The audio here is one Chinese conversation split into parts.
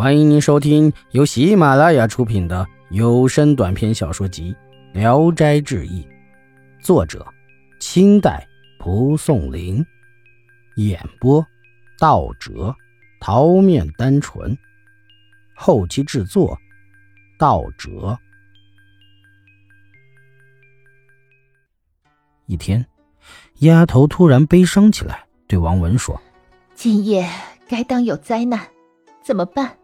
欢迎您收听由喜马拉雅出品的有声短篇小说集《聊斋志异》，作者：清代蒲松龄，演播：道哲、桃面单纯，后期制作：道哲。一天，丫头突然悲伤起来，对王文说：“今夜该当有灾难，怎么办？”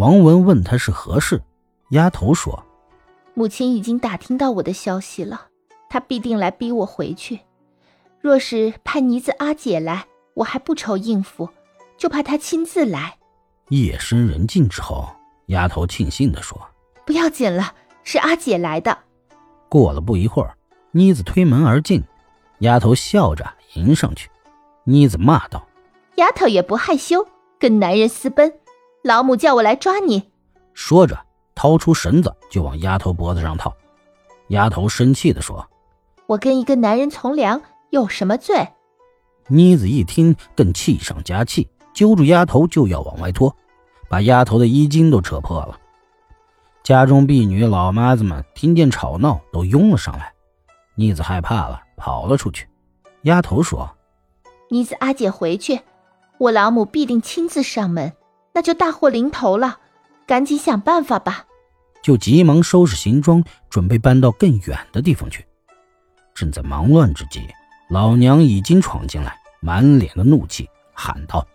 王文问他是何事，丫头说：“母亲已经打听到我的消息了，她必定来逼我回去。若是派妮子阿姐来，我还不愁应付，就怕她亲自来。”夜深人静之后，丫头庆幸地说：“不要紧了，是阿姐来的。”过了不一会儿，妮子推门而进，丫头笑着迎上去，妮子骂道：“丫头也不害羞，跟男人私奔！”老母叫我来抓你，说着掏出绳子就往丫头脖子上套。丫头生气地说：“我跟一个男人从良有什么罪？”妮子一听更气上加气，揪住丫头就要往外拖，把丫头的衣襟都扯破了。家中婢女、老妈子们听见吵闹，都拥了上来。妮子害怕了，跑了出去。丫头说：“妮子阿姐回去，我老母必定亲自上门。”那就大祸临头了，赶紧想办法吧。就急忙收拾行装，准备搬到更远的地方去。正在忙乱之际，老娘已经闯进来，满脸的怒气，喊道：“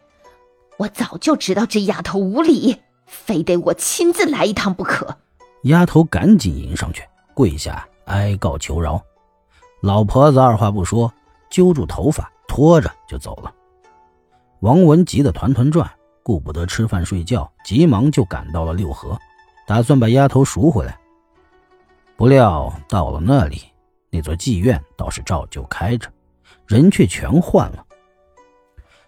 我早就知道这丫头无礼，非得我亲自来一趟不可。”丫头赶紧迎上去，跪下哀告求饶。老婆子二话不说，揪住头发，拖着就走了。王文急得团团转。顾不得吃饭睡觉，急忙就赶到了六合，打算把丫头赎回来。不料到了那里，那座妓院倒是照旧开着，人却全换了。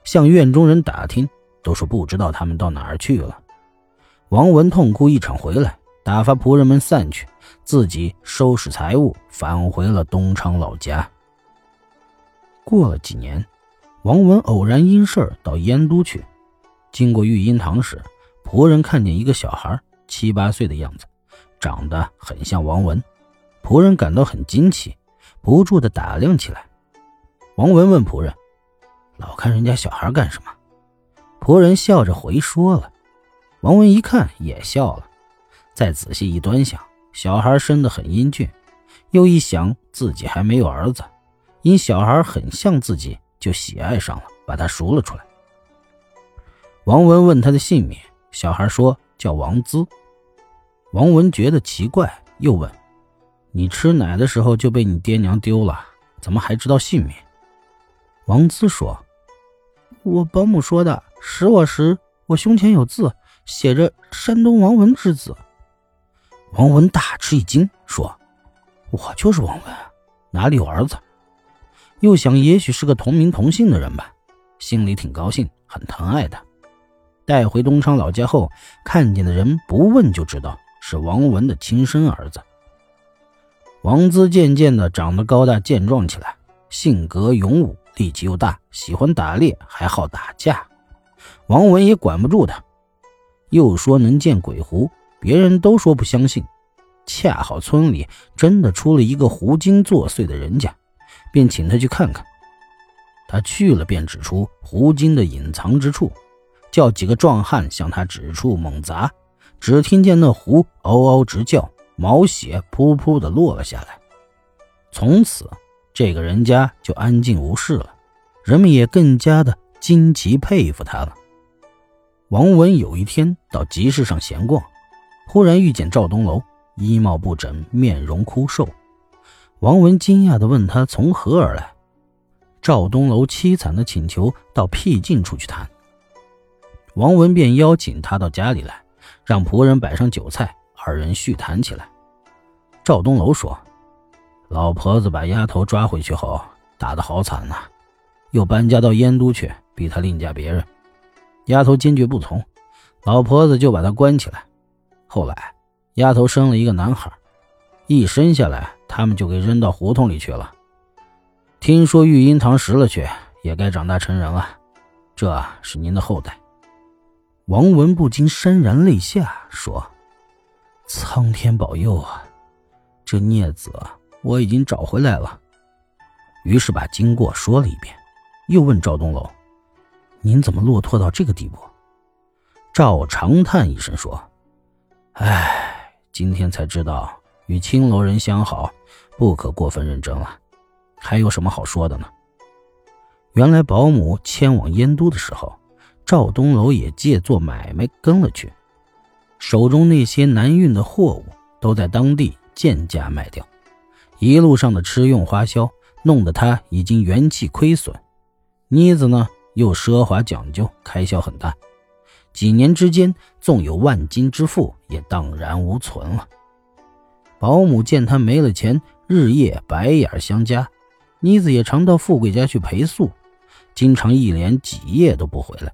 向院中人打听，都说不知道他们到哪儿去了。王文痛哭一场回来，打发仆人们散去，自己收拾财物，返回了东昌老家。过了几年，王文偶然因事儿到燕都去。经过育婴堂时，仆人看见一个小孩，七八岁的样子，长得很像王文。仆人感到很惊奇，不住地打量起来。王文问仆人：“老看人家小孩干什么？”仆人笑着回说了。王文一看也笑了，再仔细一端详，小孩生得很英俊，又一想自己还没有儿子，因小孩很像自己，就喜爱上了，把他赎了出来。王文问他的姓名，小孩说叫王姿。王文觉得奇怪，又问：“你吃奶的时候就被你爹娘丢了，怎么还知道姓名？”王姿说：“我保姆说的，识我时我胸前有字，写着山东王文之子。”王文大吃一惊，说：“我就是王文，哪里有儿子？”又想也许是个同名同姓的人吧，心里挺高兴，很疼爱他。带回东昌老家后，看见的人不问就知道是王文的亲生儿子。王姿渐渐的长得高大健壮起来，性格勇武，力气又大，喜欢打猎，还好打架。王文也管不住他，又说能见鬼狐，别人都说不相信。恰好村里真的出了一个狐精作祟的人家，便请他去看看。他去了，便指出狐精的隐藏之处。叫几个壮汉向他指处猛砸，只听见那狐嗷嗷直叫，毛血噗噗的落了下来。从此，这个人家就安静无事了，人们也更加的惊奇佩服他了。王文有一天到集市上闲逛，忽然遇见赵东楼，衣帽不整，面容枯瘦。王文惊讶地问他从何而来，赵东楼凄惨地请求到僻静处去谈。王文便邀请他到家里来，让仆人摆上酒菜，二人叙谈起来。赵东楼说：“老婆子把丫头抓回去后，打得好惨呐，又搬家到燕都去，逼他另嫁别人。丫头坚决不从，老婆子就把她关起来。后来，丫头生了一个男孩，一生下来，他们就给扔到胡同里去了。听说育婴堂拾了去，也该长大成人了。这是您的后代。”王文不禁潸然泪下，说：“苍天保佑啊！这孽子我已经找回来了。”于是把经过说了一遍，又问赵东楼：“您怎么落拓到这个地步？”赵长叹一声说：“唉，今天才知道与青楼人相好，不可过分认真了。还有什么好说的呢？”原来保姆迁往燕都的时候。赵东楼也借做买卖跟了去，手中那些难运的货物都在当地贱价卖掉，一路上的吃用花销弄得他已经元气亏损。妮子呢又奢华讲究，开销很大，几年之间纵有万金之富也荡然无存了。保姆见他没了钱，日夜白眼相加，妮子也常到富贵家去陪宿，经常一连几夜都不回来。